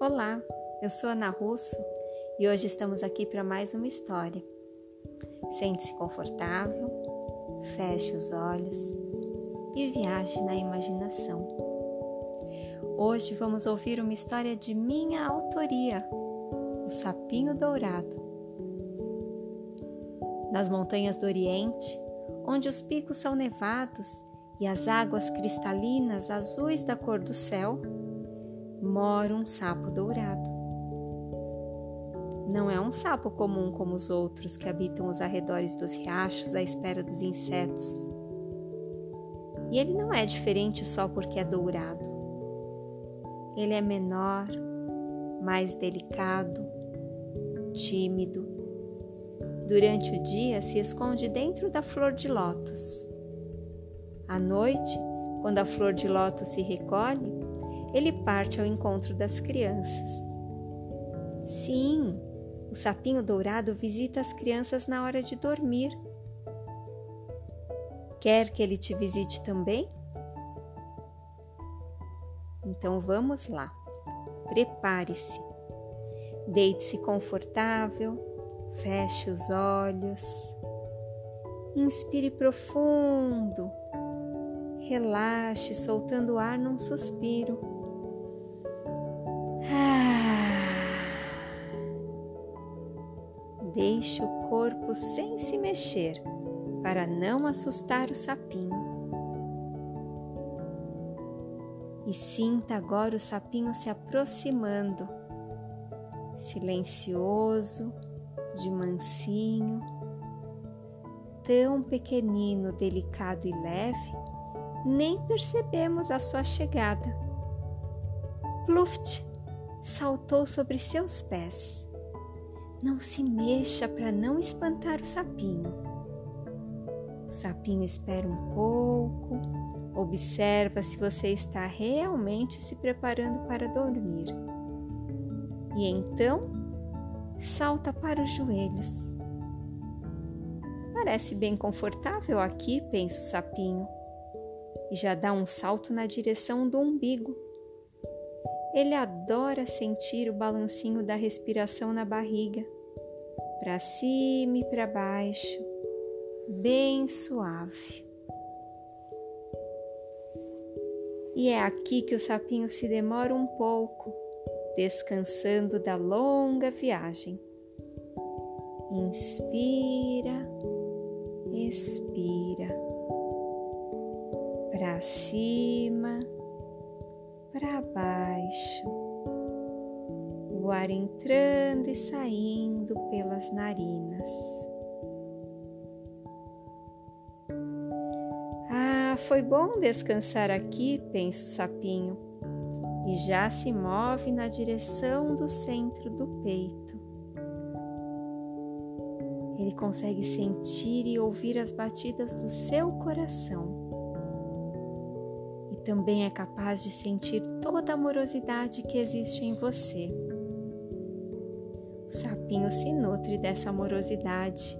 Olá, eu sou Ana Russo e hoje estamos aqui para mais uma história. Sente-se confortável, feche os olhos e viaje na imaginação. Hoje vamos ouvir uma história de minha autoria, O Sapinho Dourado. Nas montanhas do Oriente, onde os picos são nevados e as águas cristalinas azuis da cor do céu, mora um sapo dourado. Não é um sapo comum como os outros que habitam os arredores dos riachos à espera dos insetos. E ele não é diferente só porque é dourado. Ele é menor, mais delicado, tímido. Durante o dia se esconde dentro da flor de lótus. À noite, quando a flor de lótus se recolhe, ele parte ao encontro das crianças. Sim, o sapinho dourado visita as crianças na hora de dormir. Quer que ele te visite também? Então vamos lá. Prepare-se. Deite-se confortável, feche os olhos. Inspire profundo. Relaxe, soltando o ar num suspiro. Deixe o corpo sem se mexer para não assustar o sapinho. E sinta agora o sapinho se aproximando, silencioso, de mansinho, tão pequenino, delicado e leve, nem percebemos a sua chegada. Pluft saltou sobre seus pés não se mexa para não espantar o sapinho. O sapinho espera um pouco, observa se você está realmente se preparando para dormir. E então salta para os joelhos. Parece bem confortável aqui, pensa o sapinho, e já dá um salto na direção do umbigo. Ele adora sentir o balancinho da respiração na barriga, para cima e para baixo, bem suave. E é aqui que o sapinho se demora um pouco, descansando da longa viagem. Inspira, expira, para cima para baixo, o ar entrando e saindo pelas narinas. Ah, foi bom descansar aqui, pensa o sapinho, e já se move na direção do centro do peito. Ele consegue sentir e ouvir as batidas do seu coração também é capaz de sentir toda a amorosidade que existe em você. O sapinho se nutre dessa amorosidade,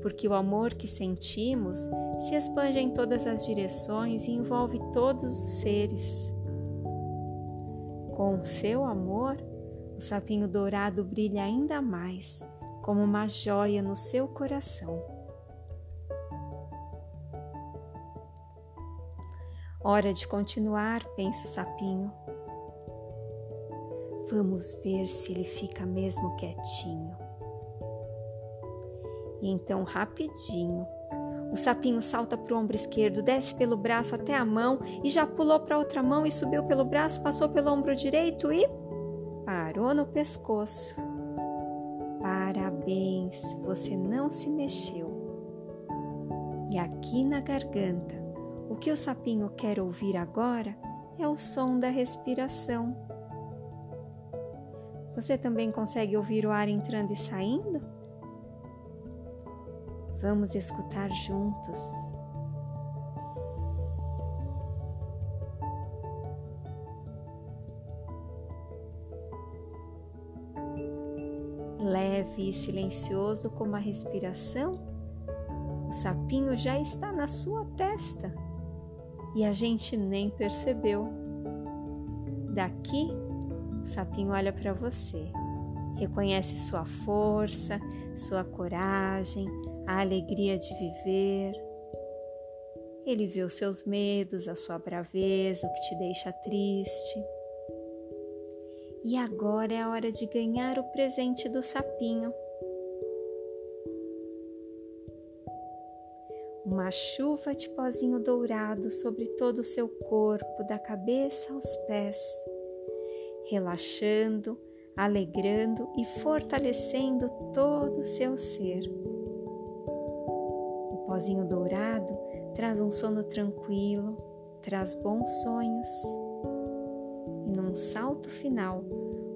porque o amor que sentimos se expande em todas as direções e envolve todos os seres. Com o seu amor, o sapinho dourado brilha ainda mais, como uma joia no seu coração. Hora de continuar, pensa o sapinho. Vamos ver se ele fica mesmo quietinho. E então, rapidinho, o sapinho salta para o ombro esquerdo, desce pelo braço até a mão e já pulou para outra mão e subiu pelo braço, passou pelo ombro direito e parou no pescoço. Parabéns, você não se mexeu. E aqui na garganta, o que o sapinho quer ouvir agora é o som da respiração. Você também consegue ouvir o ar entrando e saindo? Vamos escutar juntos. Leve e silencioso como a respiração, o sapinho já está na sua testa e a gente nem percebeu. Daqui, sapinho olha para você, reconhece sua força, sua coragem, a alegria de viver. Ele vê os seus medos, a sua braveza, o que te deixa triste. E agora é a hora de ganhar o presente do sapinho. Uma chuva de pozinho dourado sobre todo o seu corpo, da cabeça aos pés, relaxando, alegrando e fortalecendo todo o seu ser. O pozinho dourado traz um sono tranquilo, traz bons sonhos. E num salto final,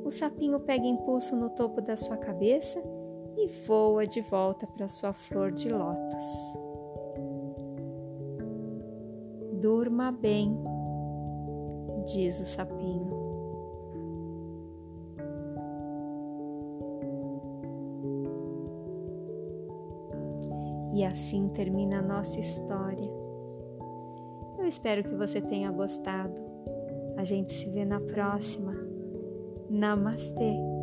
o sapinho pega impulso no topo da sua cabeça e voa de volta para sua flor de lótus. Durma bem, diz o sapinho. E assim termina a nossa história. Eu espero que você tenha gostado. A gente se vê na próxima. Namastê!